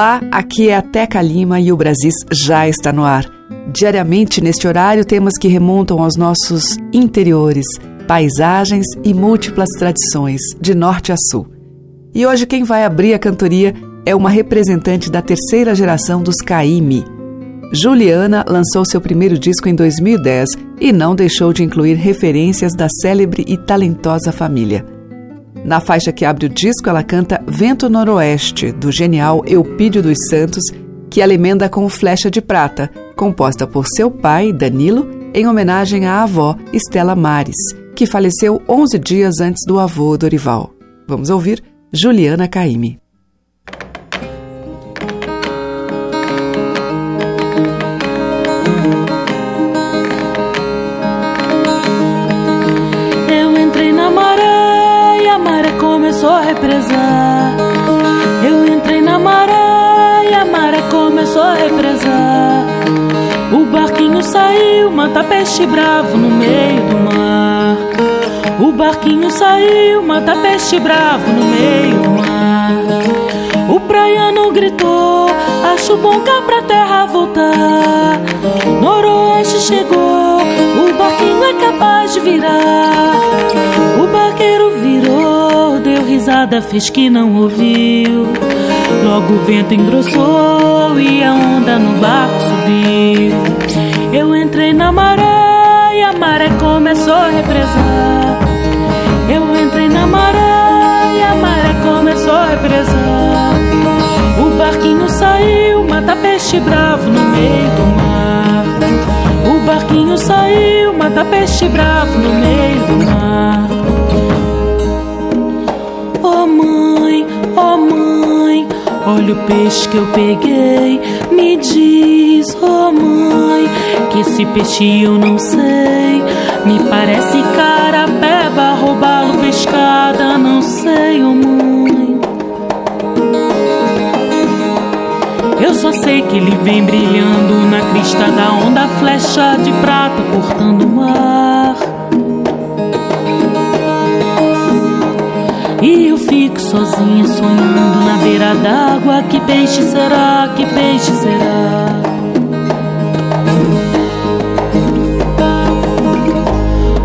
Olá, aqui é a Teca Lima e o Brasis já está no ar. Diariamente, neste horário, temas que remontam aos nossos interiores, paisagens e múltiplas tradições, de norte a sul. E hoje quem vai abrir a cantoria é uma representante da terceira geração dos Caime. Juliana lançou seu primeiro disco em 2010 e não deixou de incluir referências da célebre e talentosa família. Na faixa que abre o disco, ela canta Vento Noroeste, do genial Eupídio dos Santos, que ela emenda com Flecha de Prata, composta por seu pai, Danilo, em homenagem à avó, Estela Mares, que faleceu 11 dias antes do avô Dorival. Vamos ouvir Juliana Caime. Saiu, mata peixe bravo no meio do mar. O barquinho saiu, mata peixe bravo no meio do mar. O praiano gritou, acho bom cá pra terra voltar. Noroeste chegou, o barquinho é capaz de virar. O barqueiro virou, risada, fez que não ouviu. Logo o vento engrossou e a onda no barco subiu. Eu entrei na maré e a maré começou a represar. Eu entrei na maré e a maré começou a represar. O barquinho saiu, mata peixe bravo no meio do mar. O barquinho saiu, mata peixe bravo no meio do mar. Olha o peixe que eu peguei. Me diz, oh mãe, que esse peixe eu não sei. Me parece carapeba, roubá-lo pescada, não sei, oh mãe. Eu só sei que ele vem brilhando na crista da onda, flecha de prata cortando o mar. E eu fico sozinha sonhando na beira d'água. Que peixe será? Que peixe será?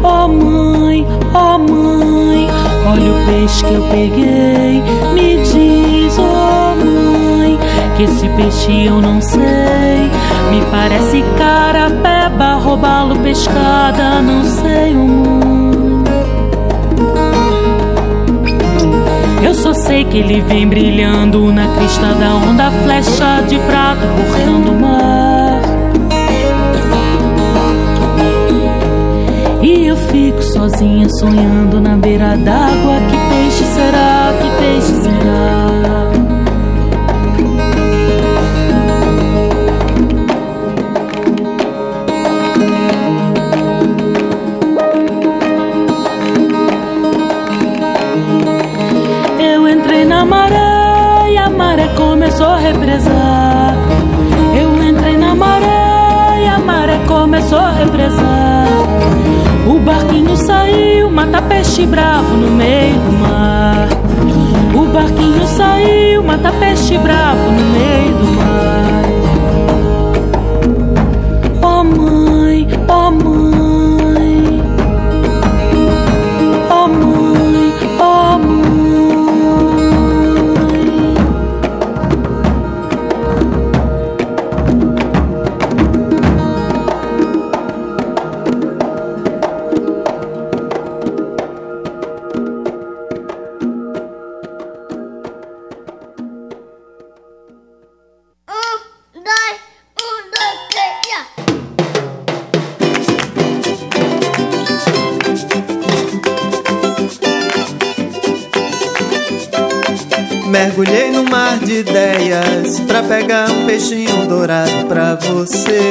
Oh mãe, oh mãe, olha o peixe que eu peguei. Me diz, oh mãe, que esse peixe eu não sei. Me parece carapeba, roubá-lo pescada, não sei que ele vem brilhando na crista da onda, flecha de prata cortando o mar. E eu fico sozinha sonhando na beira d'água. Que peixe será? Represar. Eu entrei na maré e a maré começou a represar. O barquinho saiu, mata peixe bravo no meio do mar. O barquinho saiu, mata peixe bravo no meio do mar. Você.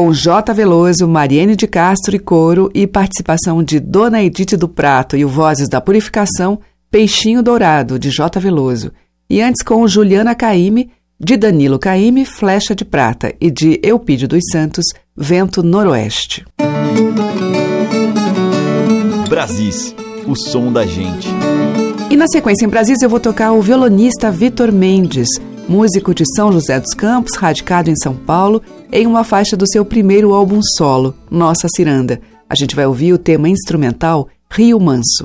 Com J. Veloso, Mariene de Castro e Coro e participação de Dona Edith do Prato e o Vozes da Purificação, Peixinho Dourado, de J. Veloso. E antes com Juliana Caime, de Danilo Caime, Flecha de Prata e de Eupídio dos Santos, Vento Noroeste. Brasis, o som da gente. E na sequência em Brasis eu vou tocar o violonista Vitor Mendes, músico de São José dos Campos, radicado em São Paulo, em uma faixa do seu primeiro álbum solo, Nossa Ciranda. A gente vai ouvir o tema instrumental Rio Manso.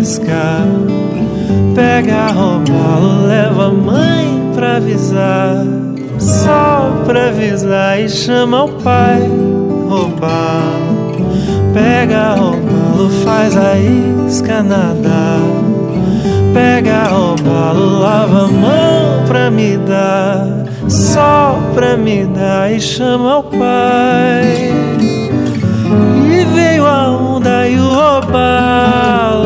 Pra pescar. Pega a robalo, leva a mãe pra avisar. Só pra avisar e chama o pai roubar. Pega a robalo, faz a isca nadar. Pega a robalo, lava a mão pra me dar. Só pra me dar e chama o pai. E veio a onda e o roubá-lo.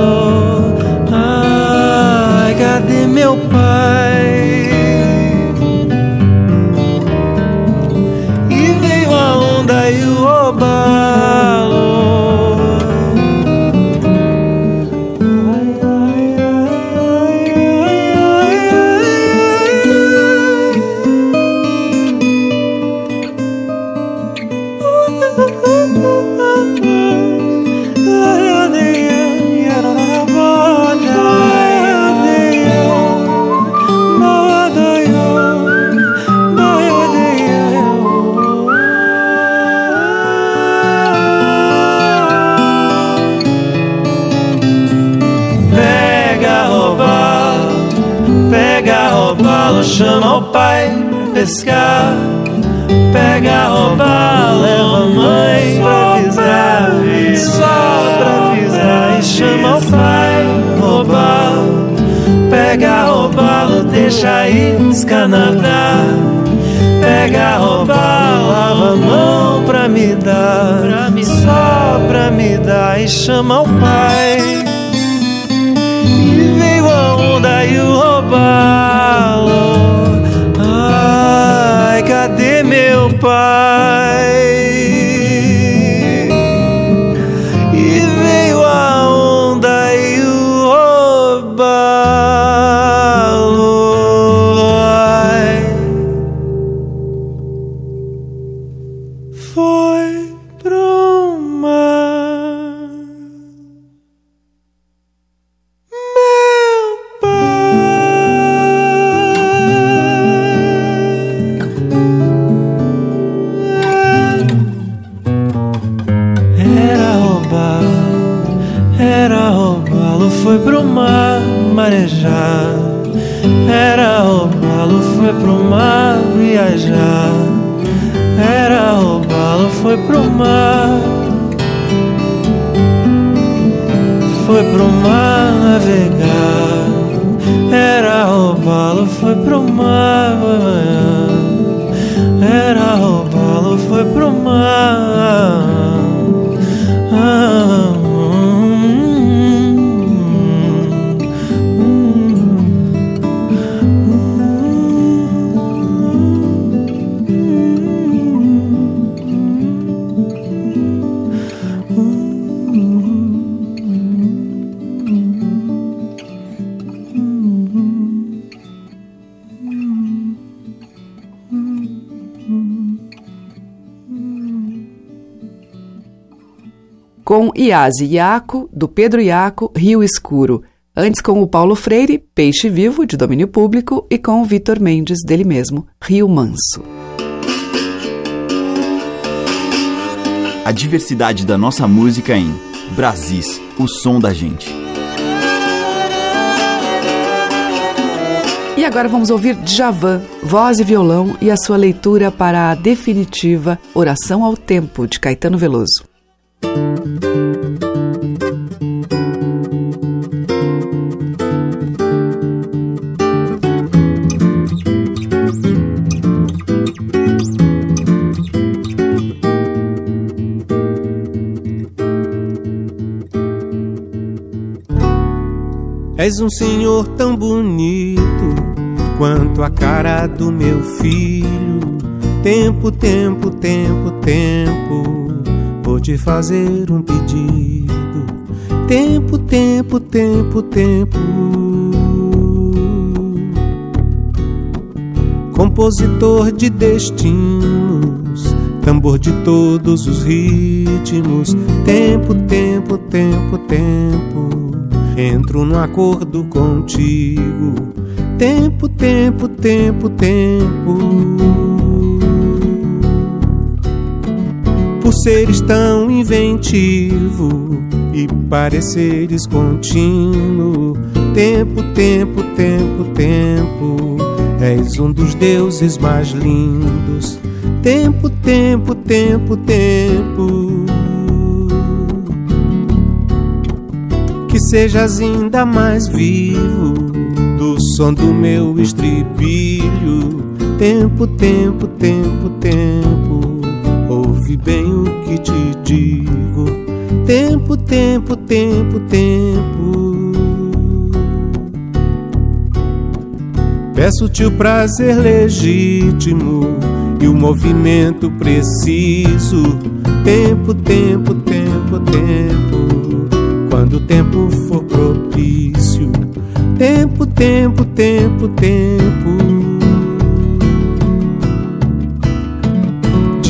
Ai, cadê meu pai? Chama o pai pescar. Pega, rouba, leva a mãe pra avisar. Só pra avisar e chama o pai, roubar. Pega, roubá-lo, deixa aí escanadar. Pega, roubar, lava a mão pra me dar. Só pra me dar e chama o pai. Com Iase Iaco, do Pedro Iaco, Rio Escuro. Antes com o Paulo Freire, Peixe Vivo, de domínio público, e com o Vitor Mendes, dele mesmo, Rio Manso. A diversidade da nossa música em Brasis, o som da gente. E agora vamos ouvir Djavan, voz e violão e a sua leitura para a definitiva Oração ao Tempo, de Caetano Veloso. És um senhor tão bonito quanto a cara do meu filho. Tempo, tempo, tempo, tempo, vou te fazer um pedido. Tempo, tempo, tempo, tempo. Compositor de destinos, tambor de todos os ritmos. Tempo, tempo, tempo, tempo entro no acordo contigo. Tempo, tempo, tempo, tempo. Seres tão inventivo e pareceres contínuo. Tempo, tempo, tempo, tempo. És um dos deuses mais lindos. Tempo, tempo, tempo, tempo. que sejas ainda mais vivo do som do meu estribilho. Tempo, tempo, tempo, tempo, ouve bem o que te digo. Tempo, tempo, tempo, tempo. Peço-te o prazer legítimo e o movimento preciso. Tempo, tempo, tempo, tempo quando o tempo for propício. Tempo, tempo, tempo, tempo.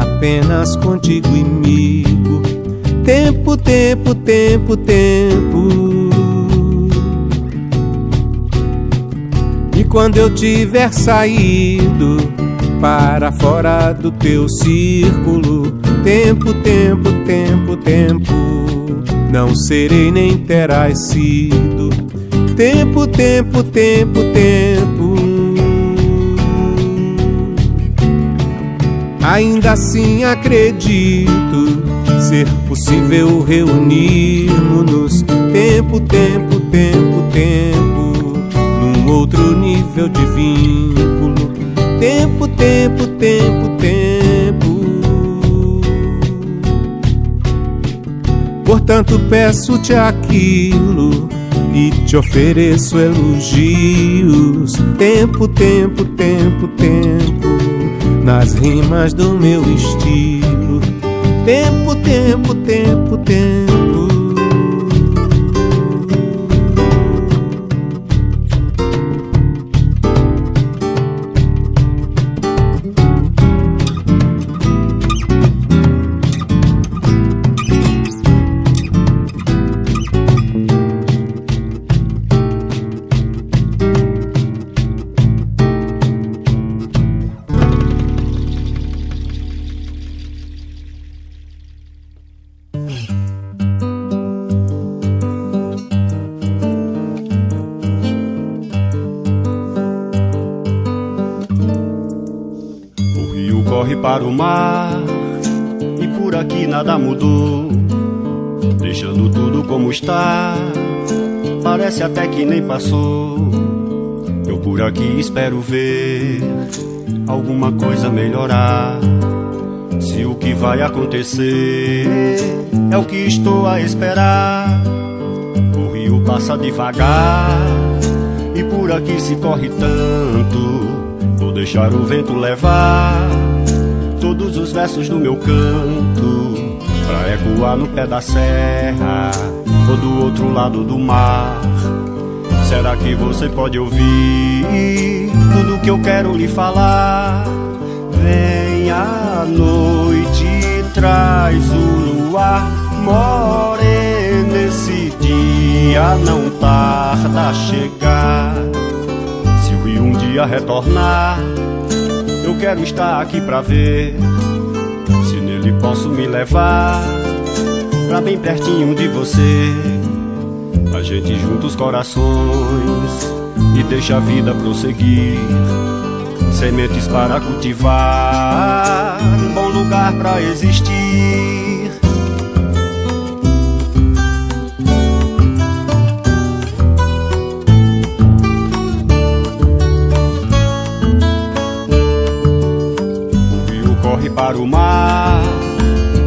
apenas contigo amigo. Tempo, tempo, tempo, tempo. E quando eu tiver saído para fora do teu círculo, tempo, tempo, tempo, tempo não serei nem terás sido. Tempo, tempo, tempo, tempo. Ainda assim acredito ser possível reunirmos-nos. Tempo, tempo, tempo, tempo. Num outro nível de vínculo. Tempo, tempo, tempo, tempo. Portanto, peço-te aquilo e te ofereço elogios. Tempo, tempo, tempo, tempo, nas rimas do meu estilo. Tempo, tempo, tempo, tempo. Parece até que nem passou. Eu por aqui espero ver alguma coisa melhorar. Se o que vai acontecer é o que estou a esperar. O rio passa devagar e por aqui se corre tanto. Vou deixar o vento levar todos os versos do meu canto Pra ecoar no pé da serra Ou do outro lado do mar Será que você pode ouvir Tudo que eu quero lhe falar Vem a noite traz o luar Morena esse dia não tarda a chegar Se o um dia retornar eu quero estar aqui pra ver se nele posso me levar pra bem pertinho de você. A gente junta os corações e deixa a vida prosseguir. Sementes para cultivar, um bom lugar para existir. para o mar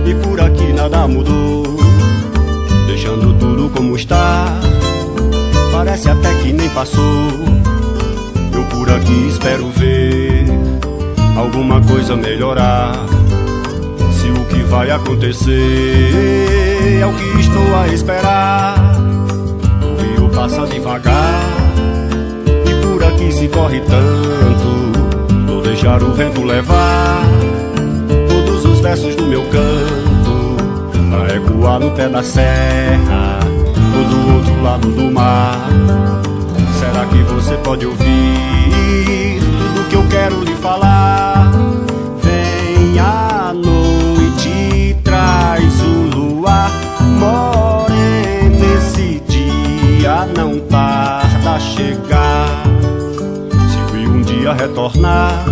e por aqui nada mudou, deixando como está. Parece até que nem passou. Eu por aqui espero ver alguma coisa melhorar. Se o que vai acontecer é o que estou a esperar. O rio passa devagar e por aqui se corre tanto. Vou deixar o vento levar versos do meu canto Pra ecoar no pé da serra Do outro lado do mar. Será que você pode ouvir Tudo que eu quero lhe falar? Vem a noite traz o luar Morena esse dia não tarda a chegar. Se o um dia retornar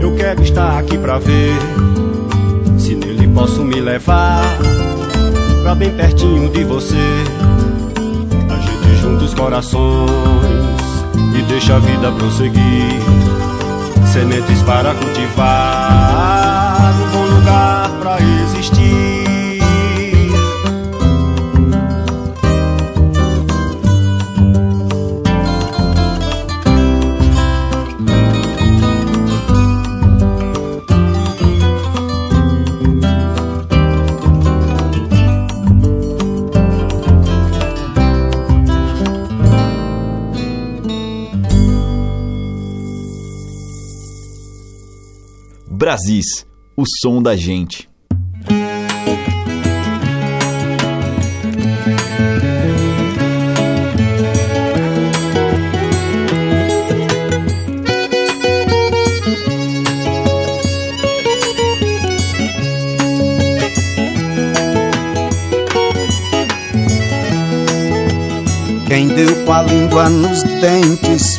eu quero estar aqui pra ver posso me levar pra bem pertinho de você. A gente junta os corações e deixa a vida prosseguir. Sementes para cultivar, um bom lugar Brasis, o som da gente. Quem deu com a língua nos dentes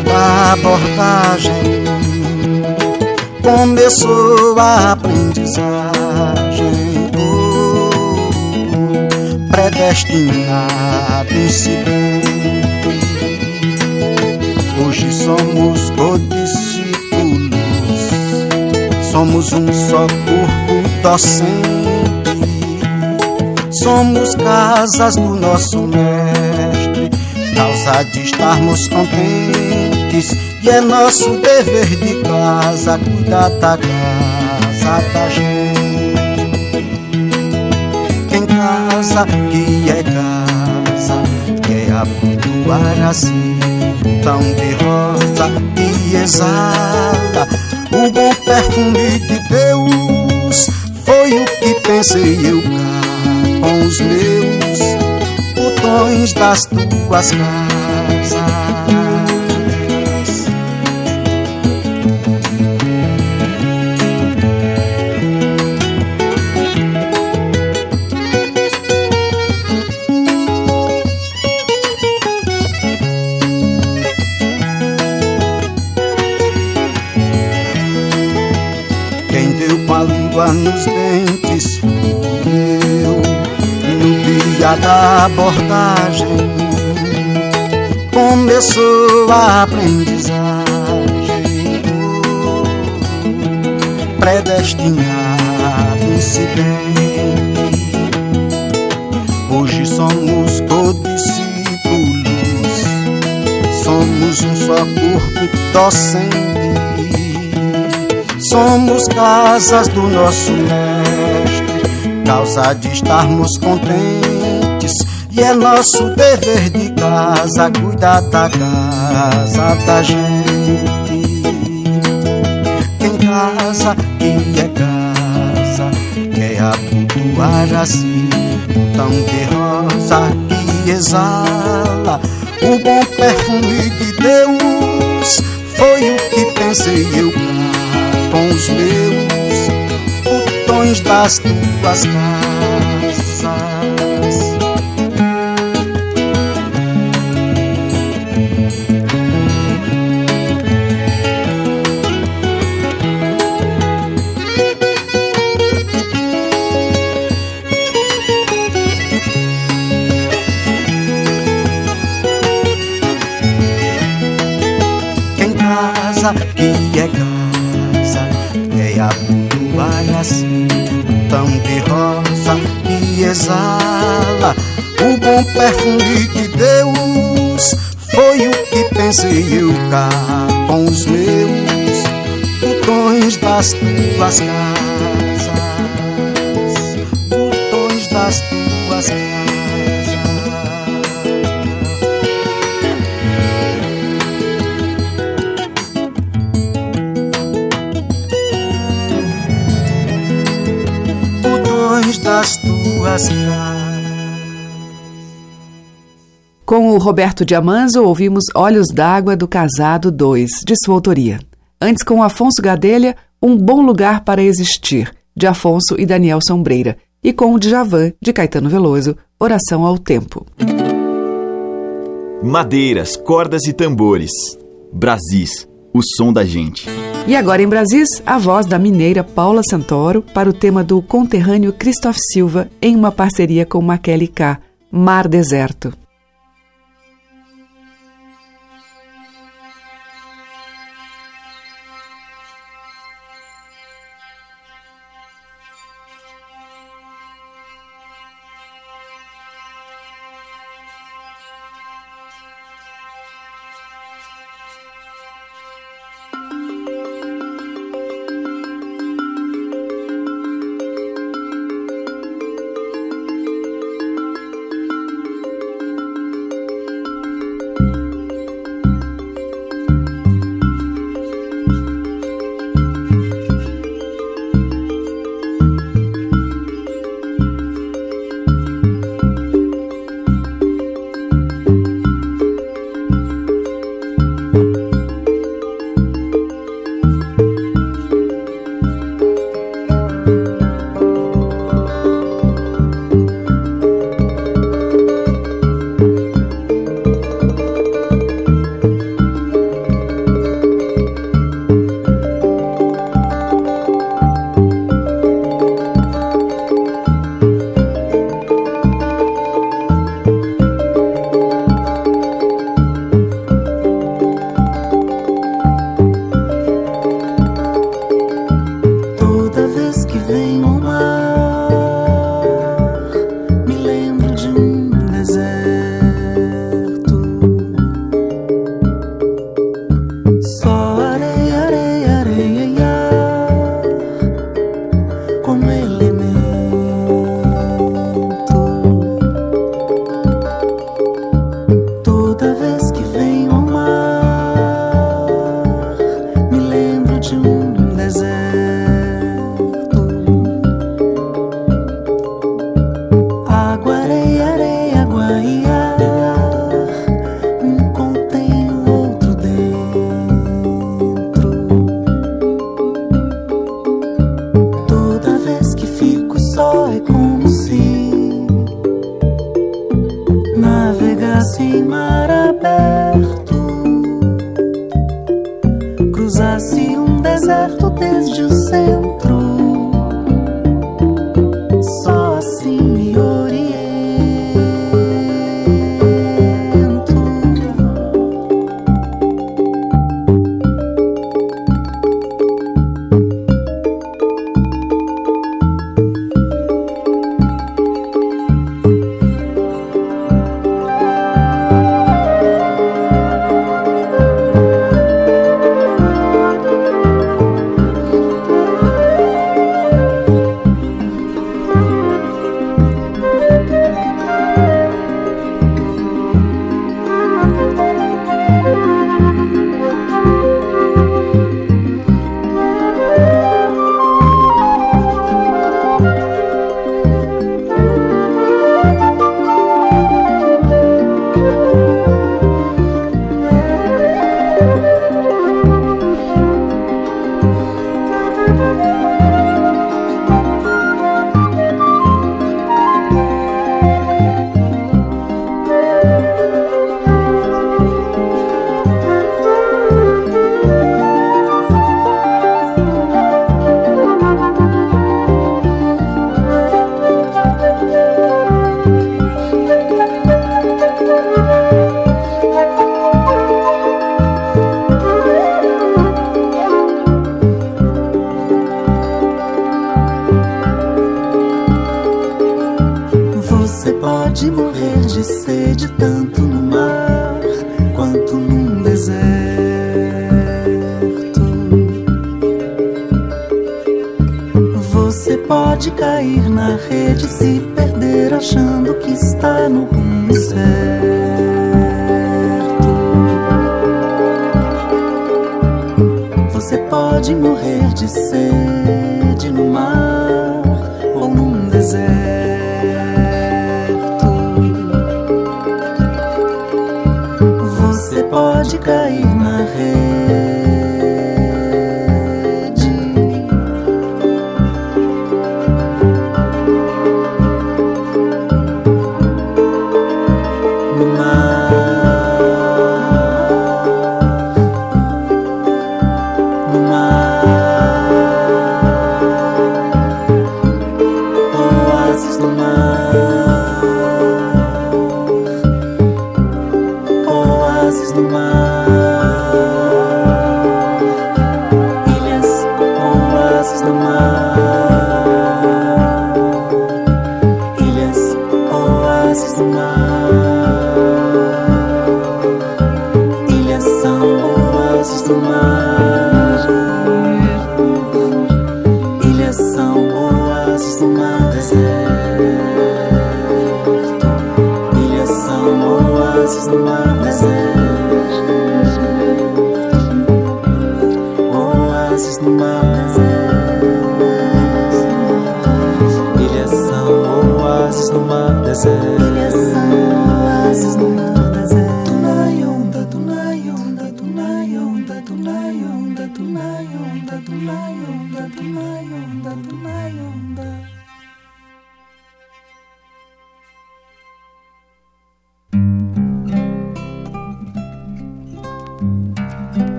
da abordagem. Começou a aprendizagem. Oh, predestinado incidente hoje somos codiscípulos. Somos um só corpo docente. Somos casas do nosso mestre, causa de estarmos contentes. E é nosso dever de casa cuidar da casa da gente. Quem casa que é casa, quer abotoar assim, tão de rosa e exala o bom perfume de Deus. Foi o que pensei eu cá com os meus botões das tuas casas. Nos dentes eu no dia da abordagem. Começou a aprendizagem. Predestinado incidente hoje somos codiscípulos. Somos um só corpo docente Somos casas do nosso mestre, causa de estarmos contentes. E é nosso dever de casa cuidar da casa da gente. Em casa que é casa, quer abotoar assim, tão de rosa que exala o bom perfume de Deus. Foi o que pensei eu os meus botões das tuas casas. Das tuas casas, botões das tuas casas. das tuas Com o Roberto Diamanzo, ouvimos Olhos d'Água do Casado 2, de sua autoria. Antes, com Afonso Gadelha, Um Bom Lugar para Existir, de Afonso e Daniel Sombreira. E com o Djavan, de Caetano Veloso, Oração ao Tempo. Madeiras, cordas e tambores. Brasis, o som da gente. E agora em Brasis, a voz da mineira Paula Santoro para o tema do conterrâneo Christoph Silva em uma parceria com Maquele K, Mar Deserto. you.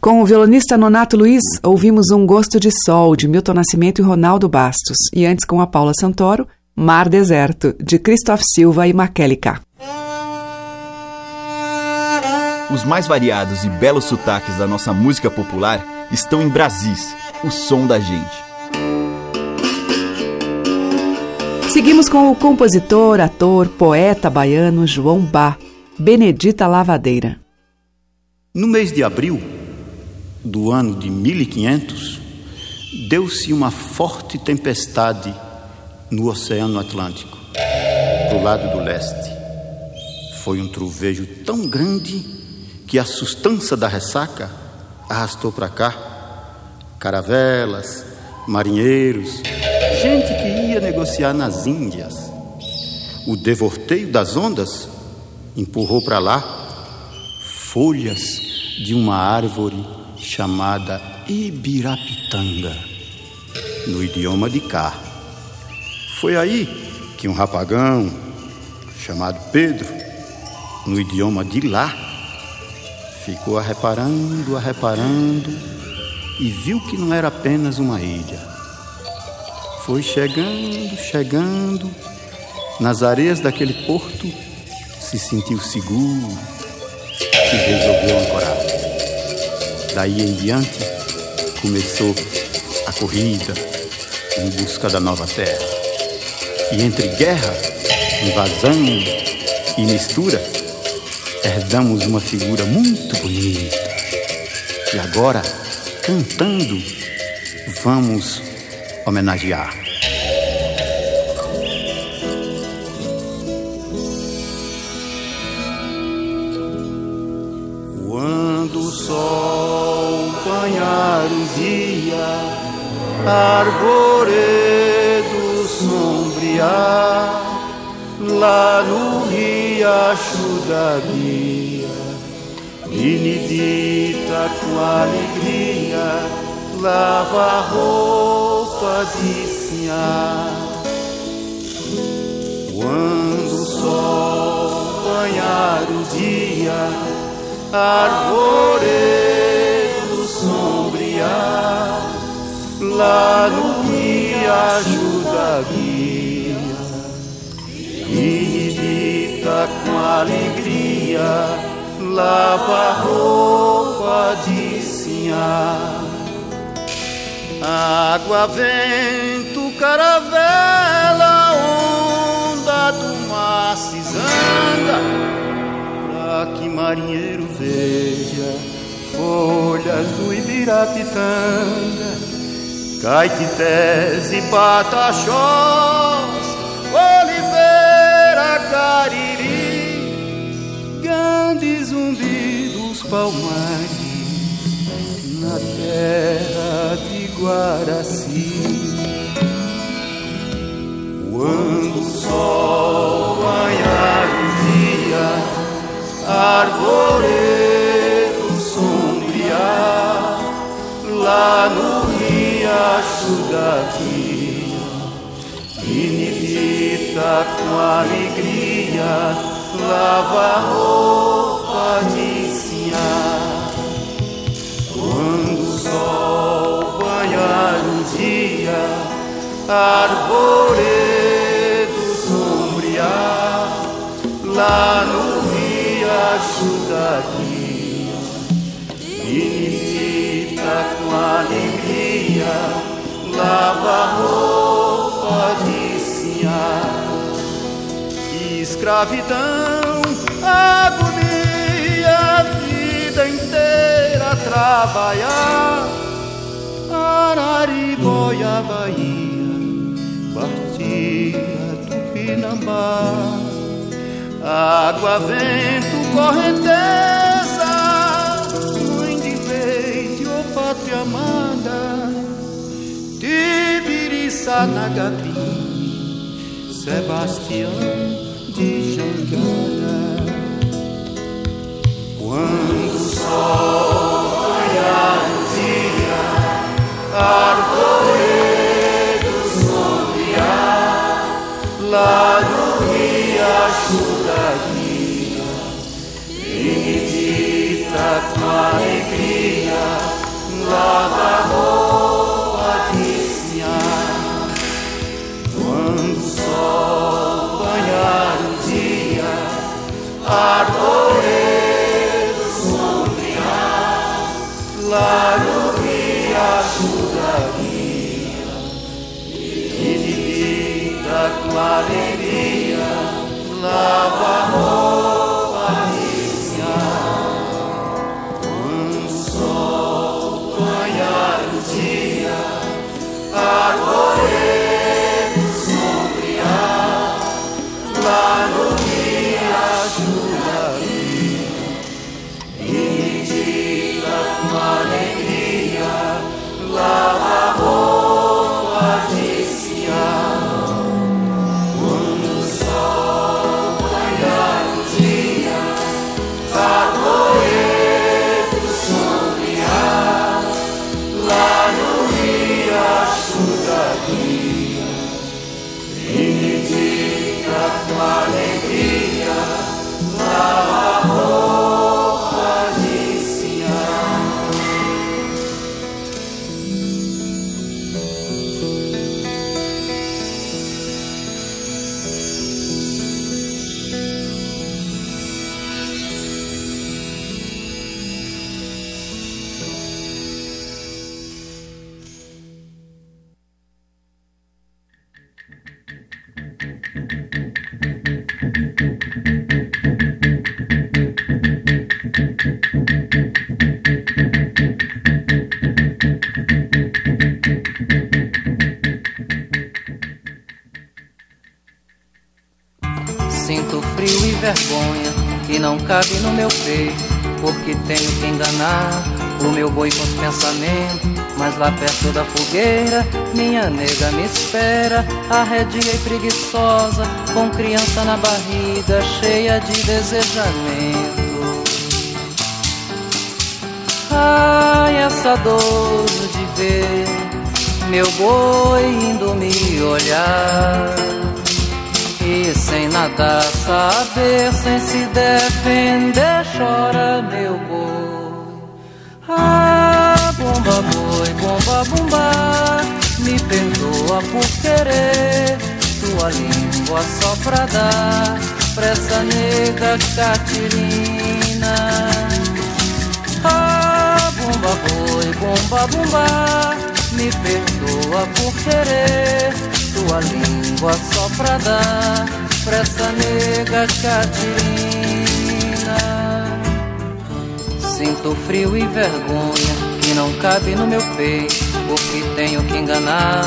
Com o violonista Nonato Luiz, ouvimos Um Gosto de Sol, de Milton Nascimento e Ronaldo Bastos. E antes, com a Paula Santoro, Mar Deserto, de Christoph Silva e Maquelica. Os mais variados e belos sotaques da nossa música popular estão em Brasis, o som da gente. Seguimos com o compositor, ator, poeta baiano João Bá, Benedita Lavadeira. No mês de abril, do ano de 1500, deu-se uma forte tempestade no Oceano Atlântico, do lado do leste. Foi um trovejo tão grande que a sustância da ressaca arrastou para cá caravelas, marinheiros, gente que ia negociar nas Índias. O devorteio das ondas empurrou para lá folhas de uma árvore chamada Ibirapitanga, no idioma de cá. Foi aí que um rapagão chamado Pedro, no idioma de lá, ficou a reparando, a reparando e viu que não era apenas uma ilha. Foi chegando, chegando, nas areias daquele porto, se sentiu seguro e resolveu ancorar. Daí em diante, começou a corrida em busca da nova terra. E entre guerra, invasão e mistura, herdamos uma figura muito bonita. E agora, cantando, vamos homenagear. Arvoredo sombrear lá no riacho da guia, Benedita com alegria lava a roupa de sinhar. Quando o sol banhar o dia, arvoredo lá no riacho da guia. E dita com alegria lava a roupa de sinhar água, vento, caravela, onda do mar cisanga pra que marinheiro veja folhas do Ibirapitanga Caetités e Pataxós, Oliveira, Cariri, grandes zumbidos palmares na terra de Guaraci. Quando o sol banhar o dia, arvoredo sombrear lá no vida, inibita com alegria, lava roupa de sinhar. Quando o sol banhar o dia, arvoredo sombrear, lá no riacho daqui, benedita com alegria, lava roupa de sinhar escravidão, agonia, a vida inteira trabalhar. Araribóia, Bahia, partia Tupinambá, água, vento, correnteza, Tibiriça, Nagapi, Sebastião de jangada. Quando o sol raiar o dia, arvoredo sombrear, lá no riacho da guia, benedita com alegria, lava meu boi com os pensamentos. Mas lá perto da fogueira, minha nega me espera, arredia e preguiçosa, com criança na barriga, cheia de desejamento. Ai, essa dor de ver meu boi indo me olhar. E sem nada saber, sem se defender, chora meu boi. Bomba, me perdoa por querer tua língua só pra dar pra essa nega catirina. Ah, bomba boi, bomba bomba, me perdoa por querer tua língua só pra dar pra essa nega catirina. Sinto frio e vergonha que não cabe no meu peito, porque tenho que enganar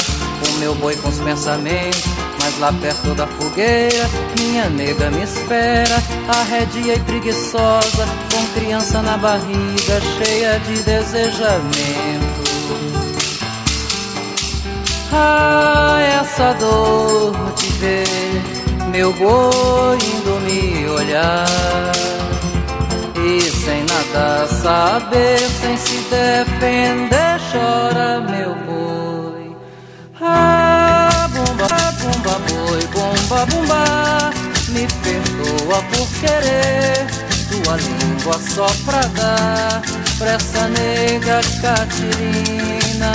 o meu boi com os pensamentos. Mas lá perto da fogueira, minha nega me espera, arredia e preguiçosa, com criança na barriga, cheia de desejamento. Ah, essa dor de ver meu boi indo me olhar nada saber, sem se defender, chora meu boi Ah, bomba, bomba, boi, bomba, bomba Me perdoa por querer tua língua só pra dar pra essa nega Catirina.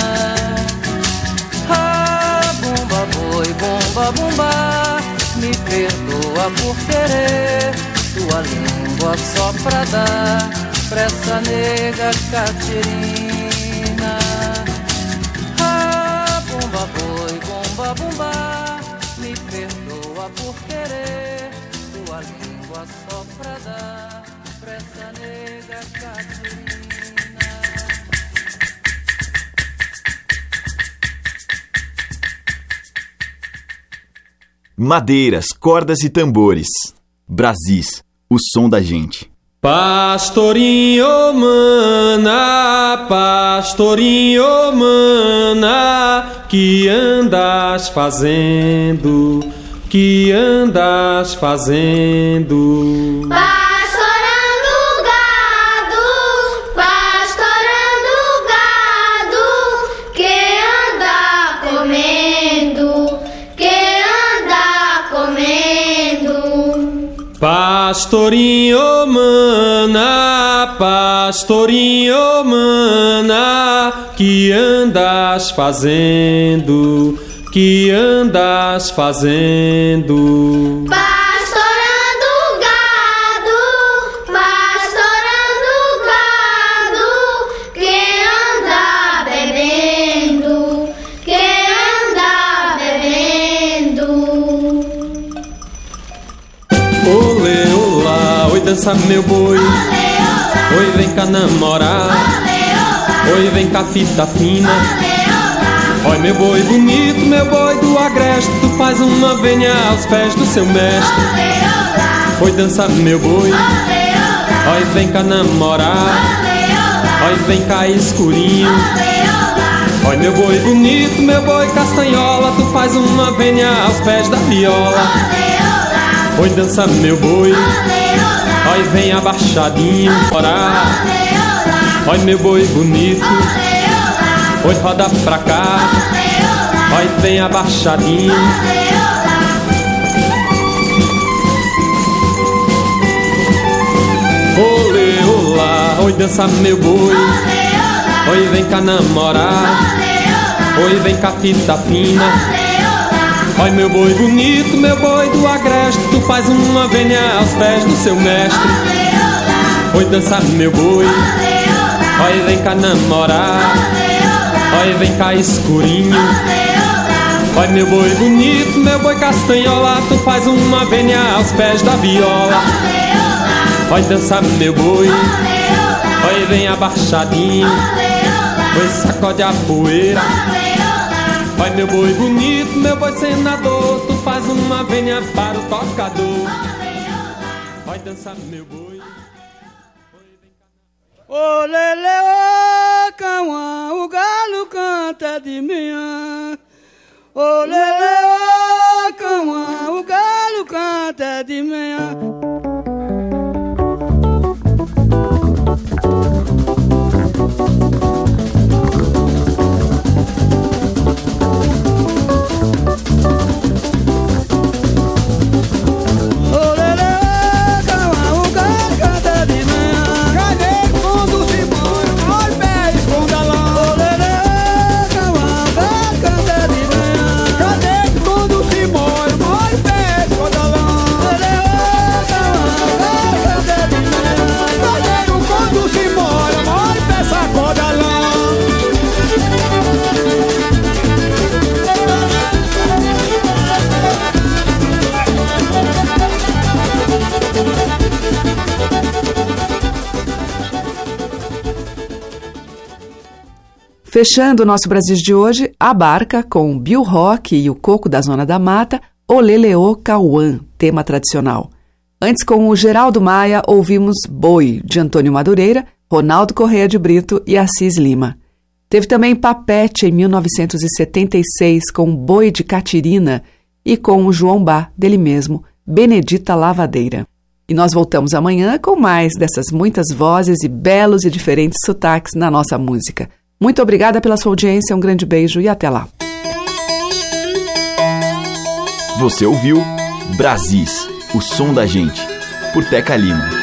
Ah, bumba boi, bomba bumba, me perdoa por querer tua língua só pra dar pra essa nega Catirina. Ah, bumba boi, bomba bumba, me perdoa por querer tua língua só pra dar pra essa nega Catirina. Madeiras, cordas e tambores. Brasis, o som da gente. Pastorinho mana, pastorinho mana, que andas fazendo, que andas fazendo. Pastorando Pastorinho mana, pastorinho mana, que andas fazendo, que andas fazendo. Dança meu boi. Oi, vem cá namorar. Oi, vem cá fita fina. Oi, meu boi bonito, meu boi do agreste. Tu faz uma venha aos pés do seu mestre. Oi, dança meu boi. Oi, vem cá namorar. Oi, vem cá escurinho. Oi, meu boi bonito, meu boi castanhola. Tu faz uma venha aos pés da viola. Oi, dança meu boi. Oi, vem abaixadinho orar. Oi, meu boi bonito. Oi, roda pra cá. Oi, vem abaixadinho. Olê, olá. Oi, dança meu boi. Oi, vem cá namorar. Oi, vem cá fita fina. Oi, meu boi bonito, meu boi do agreste, tu faz uma venha aos pés do seu mestre. Oi, dança meu boi. Oi, vem cá namorar. Oi, vem cá escurinho. Oi, meu boi bonito, meu boi castanhola, tu faz uma venha aos pés da viola. Oi, dança meu boi. Oi, vem abaixadinho. Oi, sacode a poeira. Oi, meu boi bonito, meu boi senador, tu faz uma venha para o tocador. Oi, dança meu boi. Ô lele, ô cauã, o galo canta de manhã. Ô lele, Fechando o nosso Brasil de hoje, a barca com Bill Rock e o Coco da Zona da Mata, Oleleô Cauã, tema tradicional. Antes, com o Geraldo Maia, ouvimos Boi, de Antônio Madureira, Ronaldo Correia de Brito e Assis Lima. Teve também Papete, em 1976, com Boi de Catirina e com o João Bá, dele mesmo, Benedita Lavadeira. E nós voltamos amanhã com mais dessas muitas vozes e belos e diferentes sotaques na nossa música. Muito obrigada pela sua audiência, um grande beijo e até lá. Você ouviu Brasis, O som da gente, por Teca Lima.